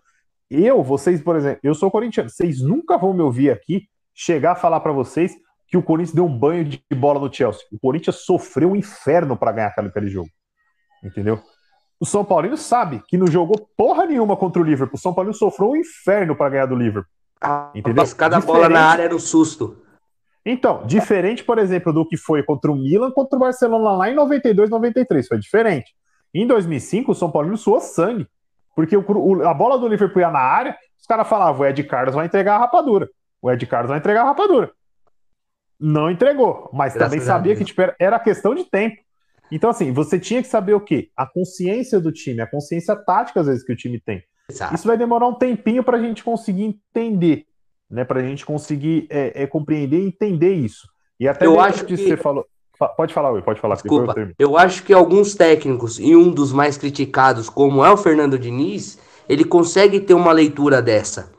Eu, vocês, por exemplo, eu sou corintiano. Vocês nunca vão me ouvir aqui chegar a falar para vocês que o Corinthians deu um banho de bola no Chelsea. O Corinthians sofreu um inferno para ganhar aquele, aquele jogo. Entendeu? O São Paulino sabe que não jogou porra nenhuma contra o Liverpool. O São Paulino sofreu um inferno para ganhar do Liverpool. Entendeu? Mas cada Diferente... bola na área era um susto. Então, diferente, por exemplo, do que foi contra o Milan, contra o Barcelona lá em 92, 93, foi diferente. Em 2005, o São Paulo suou sangue, porque o, o, a bola do Liverpool ia na área, os caras falavam, o Ed Carlos vai entregar a rapadura. O Ed Carlos vai entregar a rapadura. Não entregou, mas Graças também sabia que tipo, era questão de tempo. Então, assim, você tinha que saber o quê? A consciência do time, a consciência tática, às vezes, que o time tem. Exato. Isso vai demorar um tempinho para a gente conseguir entender né, para a gente conseguir é, é, compreender e entender isso. E até eu acho que você falou. Pode falar, Will, pode falar. Desculpa. Eu, eu, acho que alguns técnicos, e um dos mais criticados, como é o Fernando Diniz, ele consegue ter uma leitura dessa.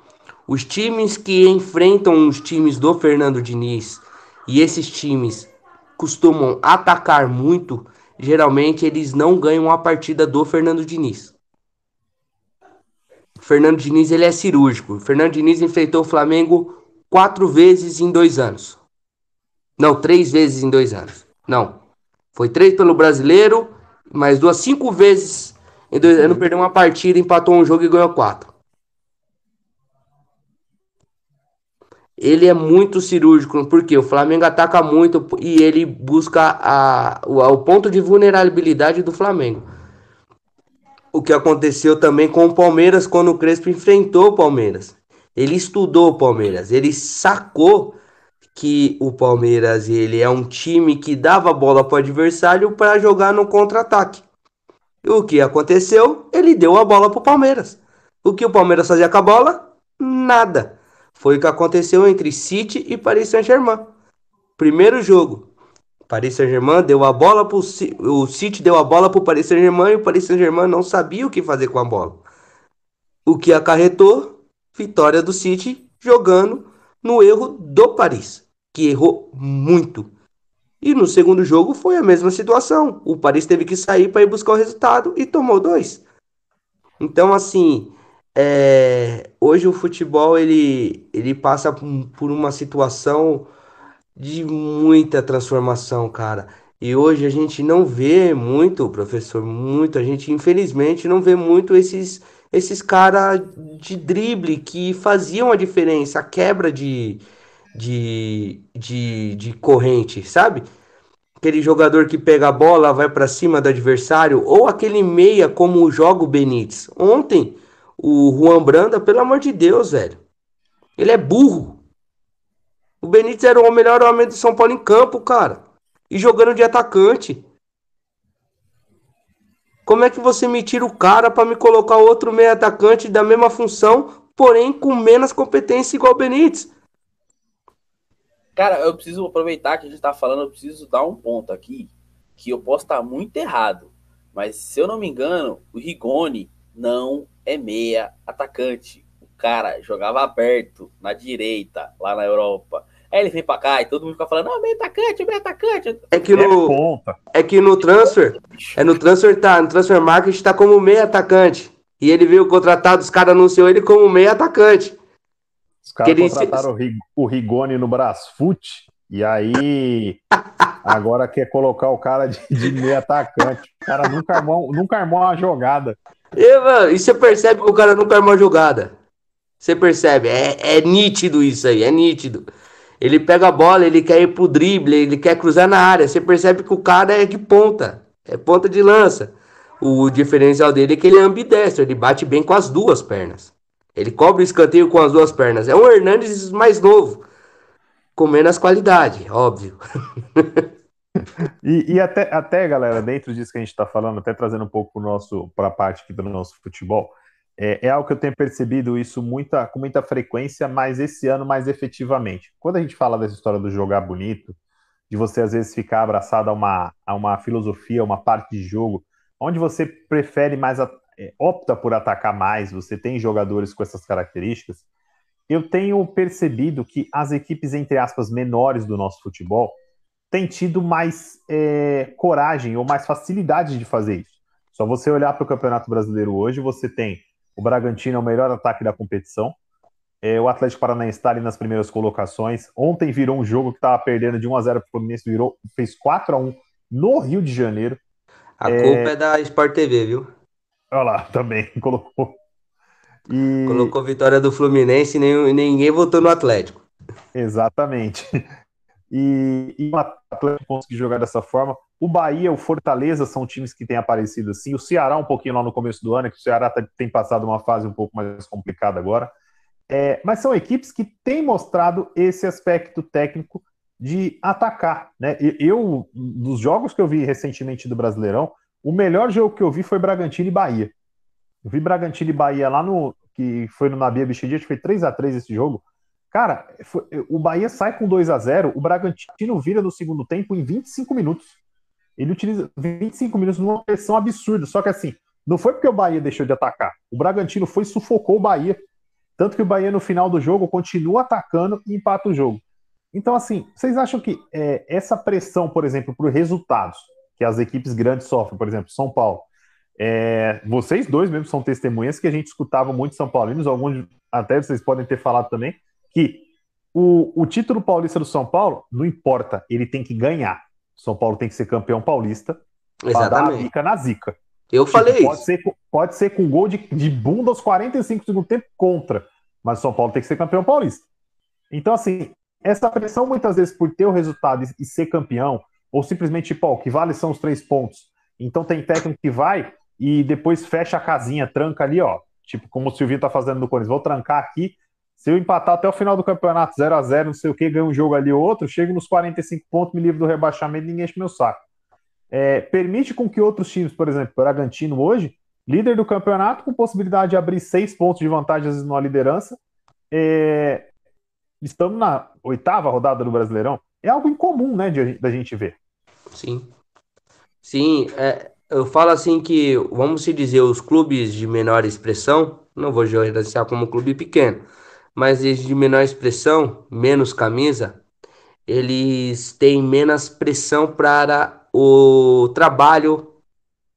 Os times que enfrentam os times do Fernando Diniz, e esses times costumam atacar muito, geralmente eles não ganham a partida do Fernando Diniz. Fernando Diniz ele é cirúrgico. Fernando Diniz enfrentou o Flamengo quatro vezes em dois anos. Não, três vezes em dois anos. Não. Foi três pelo brasileiro, mais duas, cinco vezes em dois anos. Perdeu uma partida, empatou um jogo e ganhou quatro. Ele é muito cirúrgico, porque o Flamengo ataca muito e ele busca a, o, o ponto de vulnerabilidade do Flamengo. O que aconteceu também com o Palmeiras quando o Crespo enfrentou o Palmeiras. Ele estudou o Palmeiras, ele sacou que o Palmeiras ele é um time que dava bola para o adversário para jogar no contra-ataque. O que aconteceu? Ele deu a bola para o Palmeiras. O que o Palmeiras fazia com a bola? Nada. Foi o que aconteceu entre City e Paris Saint-Germain. Primeiro jogo, Paris Saint-Germain deu a bola para o City deu a bola para o Paris Saint-Germain e o Paris Saint-Germain não sabia o que fazer com a bola. O que acarretou vitória do City jogando no erro do Paris, que errou muito. E no segundo jogo foi a mesma situação. O Paris teve que sair para ir buscar o resultado e tomou dois. Então, assim, é... hoje o futebol ele, ele passa por uma situação de muita transformação, cara. E hoje a gente não vê muito, professor, muito, a gente infelizmente não vê muito esses esses caras de drible que faziam a diferença, a quebra de, de, de, de corrente, sabe? Aquele jogador que pega a bola, vai para cima do adversário, ou aquele meia como joga o Benítez. Ontem, o Juan Branda, pelo amor de Deus, velho. Ele é burro. O Benítez era o melhor homem do São Paulo em campo, cara. E jogando de atacante. Como é que você me tira o cara para me colocar outro meio atacante da mesma função, porém com menos competência igual o Benítez? Cara, eu preciso aproveitar que a gente tá falando, eu preciso dar um ponto aqui, que eu posso estar muito errado, mas se eu não me engano, o Rigoni não é meia atacante cara jogava aberto na direita, lá na Europa. Aí ele vem pra cá e todo mundo fica falando, não, meio atacante, meio atacante. É que no, é, é que no transfer, é no transfer tá, no transfer market tá como meio atacante. E ele veio contratado, os caras anunciou ele como meio atacante. Os caras contrataram se... o Rigoni no Brasfoot e aí agora quer colocar o cara de, de meio atacante. O cara nunca armou, nunca armou uma jogada. E, mano, e você percebe que o cara nunca armou uma jogada. Você percebe? É, é nítido isso aí, é nítido. Ele pega a bola, ele quer ir pro drible, ele quer cruzar na área. Você percebe que o cara é de ponta, é ponta de lança. O diferencial dele é que ele é ambidestro, ele bate bem com as duas pernas. Ele cobre o escanteio com as duas pernas. É um Hernandes mais novo, com menos qualidade, óbvio. e, e até, até, galera, dentro disso que a gente está falando, até trazendo um pouco para a parte aqui do nosso futebol, é, é, algo que eu tenho percebido isso muita, com muita frequência, mas esse ano mais efetivamente. Quando a gente fala dessa história do jogar bonito, de você às vezes ficar abraçado a uma, a uma filosofia, uma parte de jogo, onde você prefere mais, é, opta por atacar mais, você tem jogadores com essas características, eu tenho percebido que as equipes, entre aspas, menores do nosso futebol têm tido mais é, coragem ou mais facilidade de fazer isso. Só você olhar para o Campeonato Brasileiro hoje, você tem o Bragantino é o melhor ataque da competição. É, o Atlético Paranaense está ali nas primeiras colocações. Ontem virou um jogo que estava perdendo de 1 a 0 para o Fluminense, virou, fez 4 a 1 no Rio de Janeiro. A é... culpa é da Sport TV, viu? Olha lá, também colocou. E... Colocou vitória do Fluminense e nem, ninguém votou no Atlético. Exatamente. E, e o Atlético conseguir jogar dessa forma. O Bahia, o Fortaleza são times que têm aparecido assim. O Ceará, um pouquinho lá no começo do ano, que o Ceará tá, tem passado uma fase um pouco mais complicada agora. É, mas são equipes que têm mostrado esse aspecto técnico de atacar. Né? Eu, nos jogos que eu vi recentemente do Brasileirão, o melhor jogo que eu vi foi Bragantino e Bahia. Eu vi Bragantino e Bahia lá no. que foi no Nabia Bichedi, foi 3 a 3 esse jogo. Cara, foi, o Bahia sai com 2 a 0 o Bragantino vira no segundo tempo em 25 minutos. Ele utiliza 25 minutos numa pressão absurda. Só que assim, não foi porque o Bahia deixou de atacar. O Bragantino foi e sufocou o Bahia. Tanto que o Bahia, no final do jogo, continua atacando e empata o jogo. Então, assim, vocês acham que é, essa pressão, por exemplo, por resultados que as equipes grandes sofrem, por exemplo, São Paulo, é, vocês dois mesmo são testemunhas que a gente escutava muito São Paulinos, alguns até vocês podem ter falado também, que o, o título paulista do São Paulo não importa, ele tem que ganhar. São Paulo tem que ser campeão paulista para dar a zica na zica. Eu tipo, falei pode isso. Ser, pode ser com gol de, de bunda aos 45 segundos tempo contra, mas São Paulo tem que ser campeão paulista. Então, assim, essa pressão muitas vezes por ter o resultado e, ser campeão, ou simplesmente, tipo, ó, o que vale são os três pontos. Então tem técnico que vai, e depois fecha a casinha, tranca ali, ó. Tipo, como o Silvinho tá fazendo no Corinthians, vou trancar aqui. Se eu empatar até o final do campeonato 0 a 0 não sei o que, ganho um jogo ali ou outro, chego nos 45 pontos, me livro do rebaixamento ninguém enche meu saco. É, permite com que outros times, por exemplo, Bragantino hoje, líder do campeonato, com possibilidade de abrir seis pontos de vantagem às vezes na liderança, é, estamos na oitava rodada do Brasileirão. É algo incomum, né, da gente ver. Sim. Sim, é, eu falo assim que, vamos se dizer, os clubes de menor expressão, não vou gerenciar como clube pequeno, mas de menor expressão, menos camisa, eles têm menos pressão para o trabalho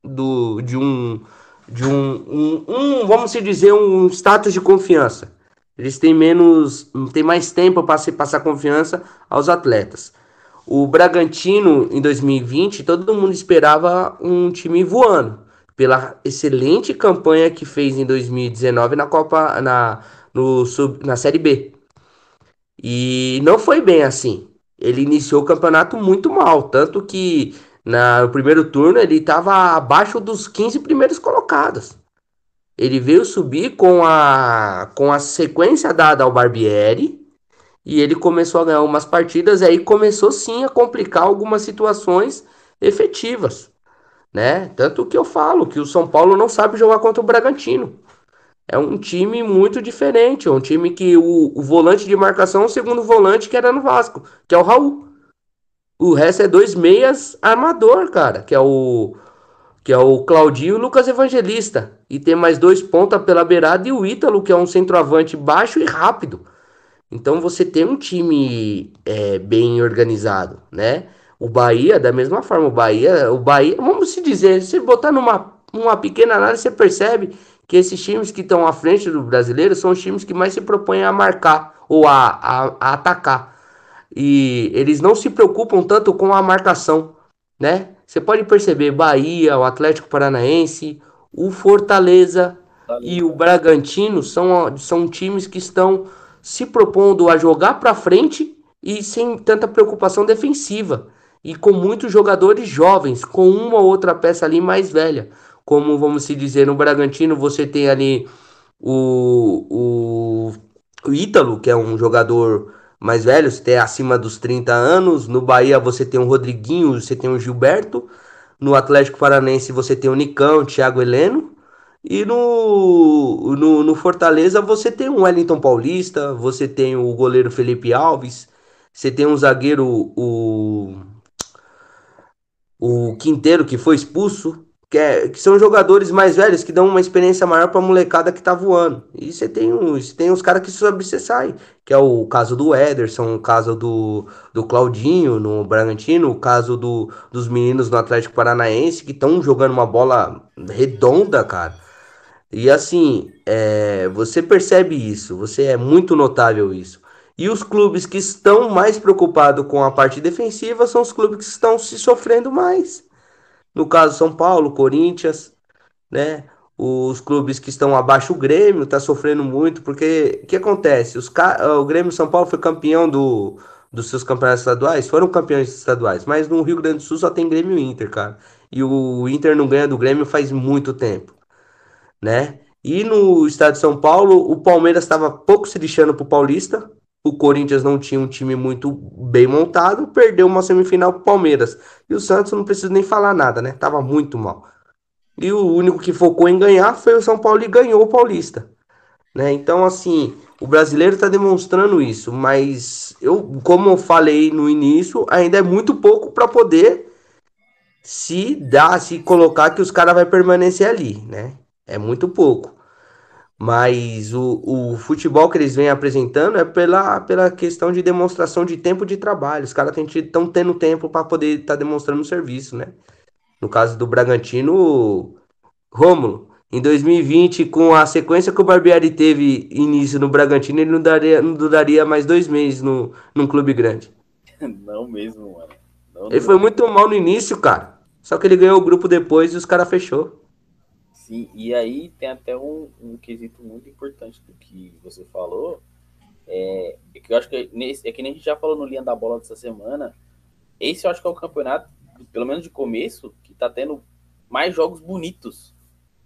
do, de um de um, um, um, vamos dizer um status de confiança. Eles têm menos têm mais tempo para se passar confiança aos atletas. O Bragantino em 2020 todo mundo esperava um time voando pela excelente campanha que fez em 2019 na Copa na no sub, na Série B e não foi bem assim ele iniciou o campeonato muito mal tanto que na, no primeiro turno ele estava abaixo dos 15 primeiros colocados. Ele veio subir com a, com a sequência dada ao Barbieri e ele começou a ganhar umas partidas e aí começou sim a complicar algumas situações efetivas, né? Tanto que eu falo que o São Paulo não sabe jogar contra o Bragantino. É um time muito diferente, é um time que o, o volante de marcação é o segundo volante que era no Vasco, que é o Raul. O resto é dois meias armador, cara, que é o que é o Claudinho e o Lucas Evangelista. E tem mais dois pontas pela beirada e o Ítalo, que é um centroavante baixo e rápido. Então você tem um time é, bem organizado, né? O Bahia, da mesma forma, o Bahia, o Bahia, vamos se dizer, se botar numa uma pequena análise, você percebe que esses times que estão à frente do brasileiro são os times que mais se propõem a marcar ou a, a, a atacar e eles não se preocupam tanto com a marcação, né? Você pode perceber Bahia, o Atlético Paranaense, o Fortaleza e o Bragantino são, são times que estão se propondo a jogar para frente e sem tanta preocupação defensiva e com muitos jogadores jovens, com uma ou outra peça ali mais velha. Como vamos se dizer, no Bragantino você tem ali o, o, o Ítalo, que é um jogador mais velhos, tem acima dos 30 anos. No Bahia você tem o Rodriguinho, você tem o Gilberto. No Atlético Paranense você tem o Nicão, o Thiago Heleno. E no, no, no, Fortaleza você tem o Wellington Paulista, você tem o goleiro Felipe Alves, você tem um zagueiro, o, o Quinteiro, que foi expulso, que, é, que, são jogadores mais velhos que dão uma experiência maior para a molecada que tá voando. E você tem uns, tem caras que sobre você sai, que é o caso do Ederson, o caso do, do Claudinho no Bragantino, o caso do, dos meninos no Atlético Paranaense que estão jogando uma bola redonda, cara. E assim, é, você percebe isso, você é muito notável isso. E os clubes que estão mais preocupados com a parte defensiva são os clubes que estão se sofrendo mais. No caso, São Paulo, Corinthians, né? Os clubes que estão abaixo, o Grêmio está sofrendo muito, porque o que acontece? Os, o Grêmio São Paulo foi campeão do, dos seus campeonatos estaduais, foram campeões estaduais, mas no Rio Grande do Sul só tem Grêmio e Inter, cara. E o Inter não ganha do Grêmio faz muito tempo, né? E no estado de São Paulo, o Palmeiras estava pouco se lixando pro Paulista, o Corinthians não tinha um time muito bem montado, perdeu uma semifinal pro Palmeiras. E o Santos não precisa nem falar nada, né? Tava muito mal. E o único que focou em ganhar foi o São Paulo e ganhou o Paulista. Né? Então, assim, o brasileiro está demonstrando isso, mas eu, como eu falei no início, ainda é muito pouco para poder se dar, se colocar que os caras vai permanecer ali, né? É muito pouco. Mas o, o futebol que eles vêm apresentando é pela, pela questão de demonstração de tempo de trabalho. Os caras estão tendo tempo para poder estar tá demonstrando serviço, né? No caso do Bragantino, Rômulo, em 2020, com a sequência que o Barbieri teve início no Bragantino, ele não, daria, não duraria mais dois meses no, num clube grande. Não mesmo, mano. Não, ele não. foi muito mal no início, cara. Só que ele ganhou o grupo depois e os caras fechou. Sim, e aí tem até um, um quesito muito importante do que você falou, é, é que eu acho que nesse, é que nem a gente já falou no Linha da Bola dessa semana, esse eu acho que é o campeonato, pelo menos de começo, que tá tendo mais jogos bonitos,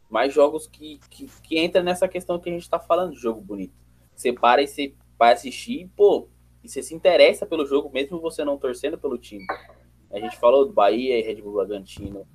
mais jogos que, que, que entra nessa questão que a gente tá falando de jogo bonito. Você para e você vai assistir, pô, e você se interessa pelo jogo, mesmo você não torcendo pelo time. A gente falou do Bahia e Red Bull Bragantino,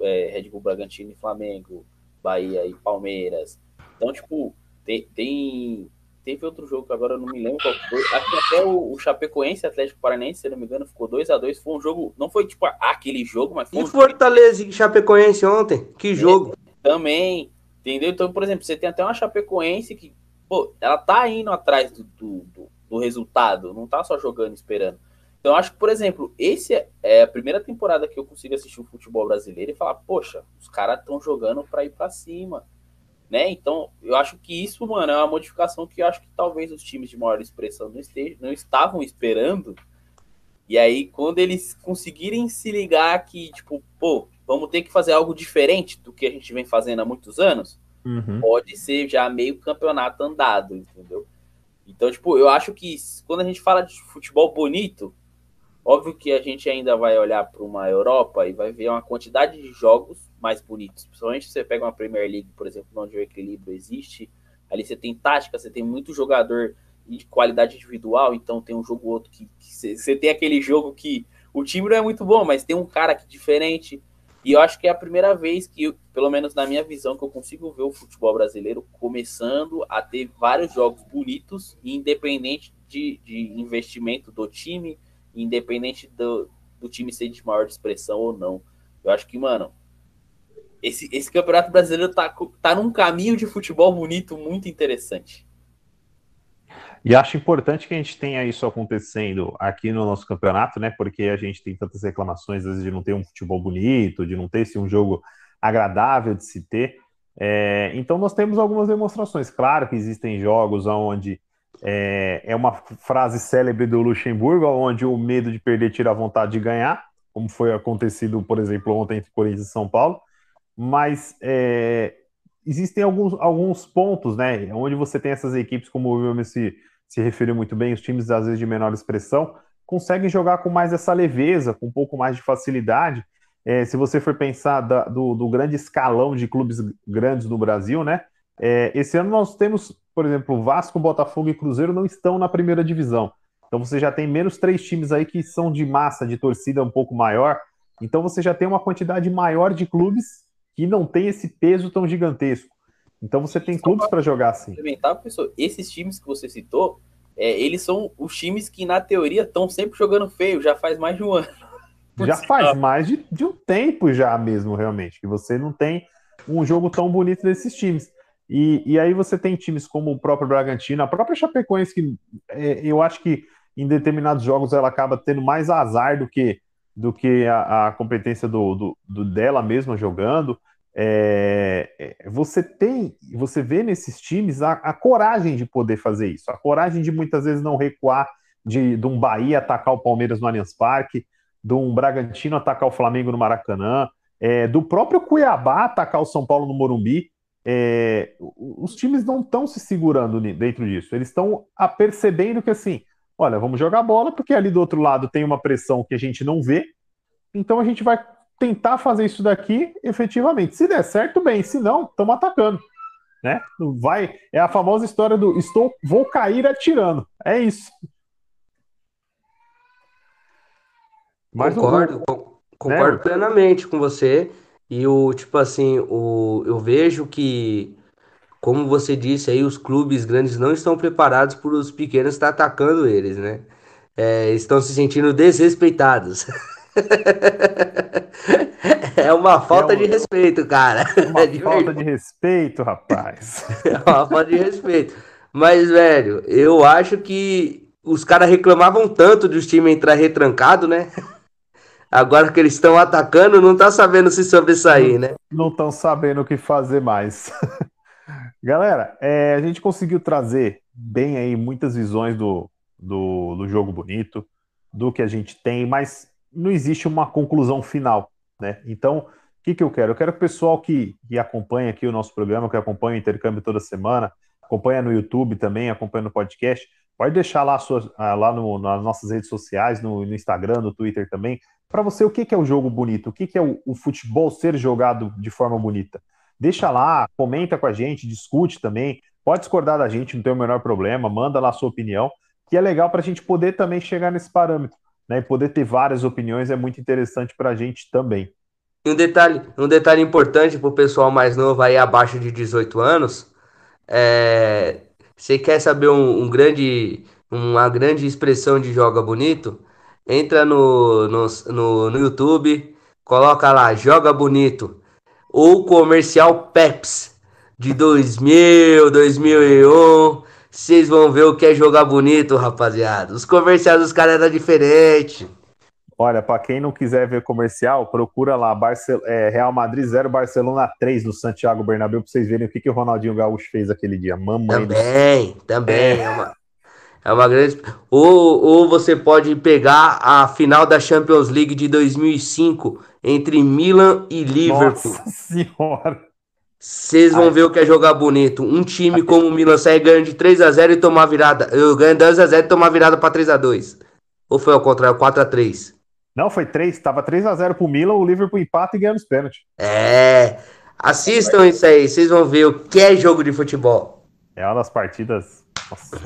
é, Red Bull Bragantino e Flamengo, Bahia e Palmeiras. Então, tipo, tem, tem teve outro jogo que agora eu não me lembro qual foi. Acho que até o, o Chapecoense Atlético Paranaense, se não me engano, ficou 2 a 2 Foi um jogo, não foi tipo aquele jogo, mas foi. E um Fortaleza e Chapecoense ontem? Que jogo? É, também, entendeu? Então, por exemplo, você tem até uma Chapecoense que, pô, ela tá indo atrás do, do, do, do resultado, não tá só jogando esperando. Então, acho que, por exemplo, esse é, é a primeira temporada que eu consigo assistir o futebol brasileiro e falar, poxa, os caras estão jogando para ir para cima né? Então, eu acho que isso, mano, é uma modificação que eu acho que talvez os times de maior expressão não, estejam, não estavam esperando. E aí, quando eles conseguirem se ligar que, tipo, pô, vamos ter que fazer algo diferente do que a gente vem fazendo há muitos anos, uhum. pode ser já meio campeonato andado, entendeu? Então, tipo, eu acho que quando a gente fala de futebol bonito, óbvio que a gente ainda vai olhar para uma Europa e vai ver uma quantidade de jogos mais bonitos. Principalmente se você pega uma Premier League, por exemplo, onde o equilíbrio existe, ali você tem tática, você tem muito jogador de qualidade individual, então tem um jogo outro que, que você tem aquele jogo que o time não é muito bom, mas tem um cara que é diferente. E eu acho que é a primeira vez que, eu, pelo menos na minha visão, que eu consigo ver o futebol brasileiro começando a ter vários jogos bonitos, independente de, de investimento do time, independente do, do time ser de maior expressão ou não. Eu acho que, mano, esse, esse campeonato brasileiro tá, tá num caminho de futebol bonito muito interessante. E acho importante que a gente tenha isso acontecendo aqui no nosso campeonato, né? Porque a gente tem tantas reclamações, às vezes, de não ter um futebol bonito, de não ter esse um jogo agradável de se ter. É, então, nós temos algumas demonstrações. Claro que existem jogos onde é, é uma frase célebre do Luxemburgo, onde o medo de perder tira a vontade de ganhar, como foi acontecido, por exemplo, ontem entre Corinthians e São Paulo mas é, existem alguns, alguns pontos, né, onde você tem essas equipes, como o Wilmer se, se referiu muito bem, os times às vezes de menor expressão, conseguem jogar com mais essa leveza, com um pouco mais de facilidade. É, se você for pensar da, do, do, grande escalão de clubes grandes no Brasil, né, é, esse ano nós temos, por exemplo, Vasco, Botafogo e Cruzeiro não estão na primeira divisão. Então você já tem menos três times aí que são de massa, de torcida um pouco maior. Então você já tem uma quantidade maior de clubes que não tem esse peso tão gigantesco. Então você tem clubes para jogar assim. Professor, esses times que você citou, é, eles são os times que, na teoria, estão sempre jogando feio, já faz mais de um ano. Já faz mais de, de um tempo já mesmo, realmente, que você não tem um jogo tão bonito desses times. E, e aí você tem times como o próprio Bragantino, a própria Chapecoense, que é, eu acho que em determinados jogos ela acaba tendo mais azar do que do que a, a competência do, do, do, dela mesma jogando. É, é, você tem, você vê nesses times a, a, coragem de poder fazer isso, a coragem de muitas vezes não recuar, de, de um Bahia atacar o Palmeiras no Allianz Parque, de um Bragantino atacar o Flamengo no Maracanã, é, do próprio Cuiabá atacar o São Paulo no Morumbi. É, os times não estão se segurando dentro disso, eles estão percebendo que assim, olha, vamos jogar bola, porque ali do outro lado tem uma pressão que a gente não vê, então a gente vai tentar fazer isso daqui efetivamente. Se der certo, bem, se não, estamos atacando. Né? Vai, é a famosa história do estou vou cair atirando. É isso. Mas concordo, concordo né? plenamente com você. E o tipo assim, o, eu vejo que como você disse aí, os clubes grandes não estão preparados para os pequenos estar atacando eles, né? É, estão se sentindo desrespeitados. é uma falta é um... de respeito, cara. É uma de falta de respeito, rapaz. é uma falta de respeito. Mas, velho, eu acho que os caras reclamavam tanto dos times entrar retrancado, né? Agora que eles estão atacando, não tá sabendo se sobressair, né? Não estão sabendo o que fazer mais. Galera, é, a gente conseguiu trazer bem aí muitas visões do, do, do, jogo bonito, do que a gente tem, mas não existe uma conclusão final, né? Então, o que, que eu quero? Eu quero que o pessoal que, que acompanha aqui o nosso programa, que acompanha o intercâmbio toda semana, acompanha no YouTube também, acompanha no podcast, pode deixar lá, sua, ah, lá no, nas nossas redes sociais, no, no Instagram, no Twitter também, para você o que, que é o jogo bonito, o que, que é o, o futebol ser jogado de forma bonita. deixa lá, comenta com a gente, discute também. Pode discordar da gente, não tem o menor problema, manda lá a sua opinião, que é legal para a gente poder também chegar nesse parâmetro, né? E poder ter várias opiniões é muito interessante para a gente também. Um detalhe, um detalhe importante para o pessoal mais novo aí abaixo de 18 anos, é, você quer saber um, um grande, uma grande expressão de joga bonito? Entra no, no, no, no YouTube, coloca lá, joga bonito, ou comercial Peps de 2000, 2001. Vocês vão ver o que é jogar bonito, rapaziada. Os comerciais dos caras eram diferentes. Olha, para quem não quiser ver comercial, procura lá Barcel é, Real Madrid 0, Barcelona 3 no Santiago Bernabéu para vocês verem o que, que o Ronaldinho Gaúcho fez aquele dia. Mamãe. Também, do... também. É. é uma, é uma grande. Ou, ou você pode pegar a final da Champions League de 2005 entre Milan e Liverpool. Nossa senhora. Vocês vão Ai. ver o que é jogar bonito. Um time como o Milan sai ganhando de 3 a 0 e tomar virada. Eu ganho 2 a 0 e tomar virada para 3 a 2. Ou foi ao contrário, 4 a 3. Não, foi 3. Tava 3 a 0 pro Milan, o Liverpool empata e ganha nos pênaltis. É. Assistam isso aí, vocês vão ver o que é jogo de futebol. É uma das partidas nossa,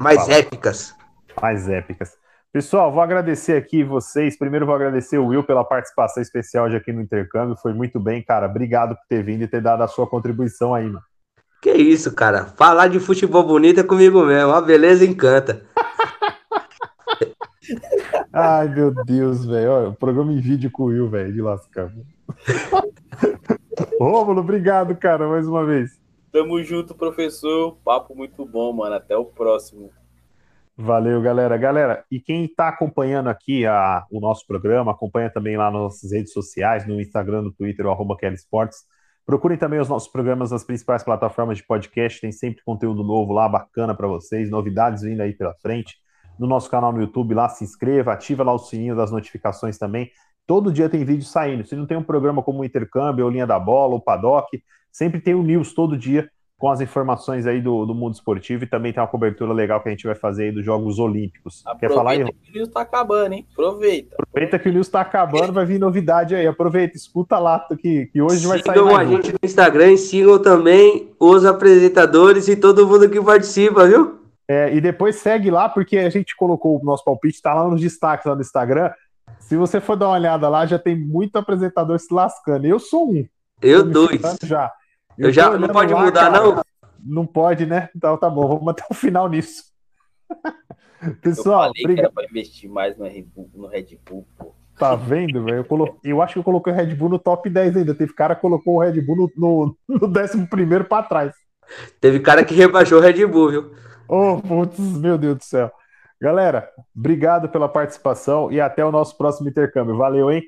mais épicas. Mais épicas. Pessoal, vou agradecer aqui vocês. Primeiro vou agradecer o Will pela participação especial de aqui no intercâmbio. Foi muito bem, cara. Obrigado por ter vindo e ter dado a sua contribuição aí, mano. Que isso, cara. Falar de futebol bonito é comigo mesmo. A beleza encanta. Ai, meu Deus, velho. O programa em vídeo com o Will, velho, de lascar. Rômulo, obrigado, cara, mais uma vez. Tamo junto, professor. Papo muito bom, mano. Até o próximo. Valeu, galera. Galera, e quem está acompanhando aqui a, o nosso programa, acompanha também lá nas nossas redes sociais, no Instagram, no Twitter, o arroba Kelly Sports. Procurem também os nossos programas nas principais plataformas de podcast, tem sempre conteúdo novo lá, bacana para vocês, novidades vindo aí pela frente no nosso canal no YouTube lá, se inscreva, ativa lá o sininho das notificações também. Todo dia tem vídeo saindo. Se não tem um programa como o Intercâmbio, ou Linha da Bola, ou Paddock, sempre tem o News todo dia com as informações aí do, do mundo esportivo e também tem uma cobertura legal que a gente vai fazer aí dos Jogos Olímpicos. Aproveita Quer falar aí? que o News tá acabando, hein? Aproveita. Aproveita que o News tá acabando, vai vir novidade aí. Aproveita, escuta lá que, que hoje sigam vai sair. Sigam a gente no Instagram e sigam também os apresentadores e todo mundo que participa, viu? É, e depois segue lá, porque a gente colocou o nosso palpite, tá lá nos destaques lá no Instagram. Se você for dar uma olhada lá, já tem muito apresentador se lascando. Eu sou um. Eu dois. Já. Eu, eu já não pode lá, mudar, cara, não? Não pode, né? Então tá bom, vamos até o final nisso. Pessoal, eu falei obrigado. que era pra investir mais no Red Bull, no Red Bull pô. Tá vendo, velho? Eu, colo... eu acho que eu coloquei o Red Bull no top 10 ainda. Teve cara que colocou o Red Bull no, no, no 11 para trás. Teve cara que rebaixou o Red Bull, viu? Oh, putz, meu Deus do céu. Galera, obrigado pela participação e até o nosso próximo intercâmbio. Valeu, hein?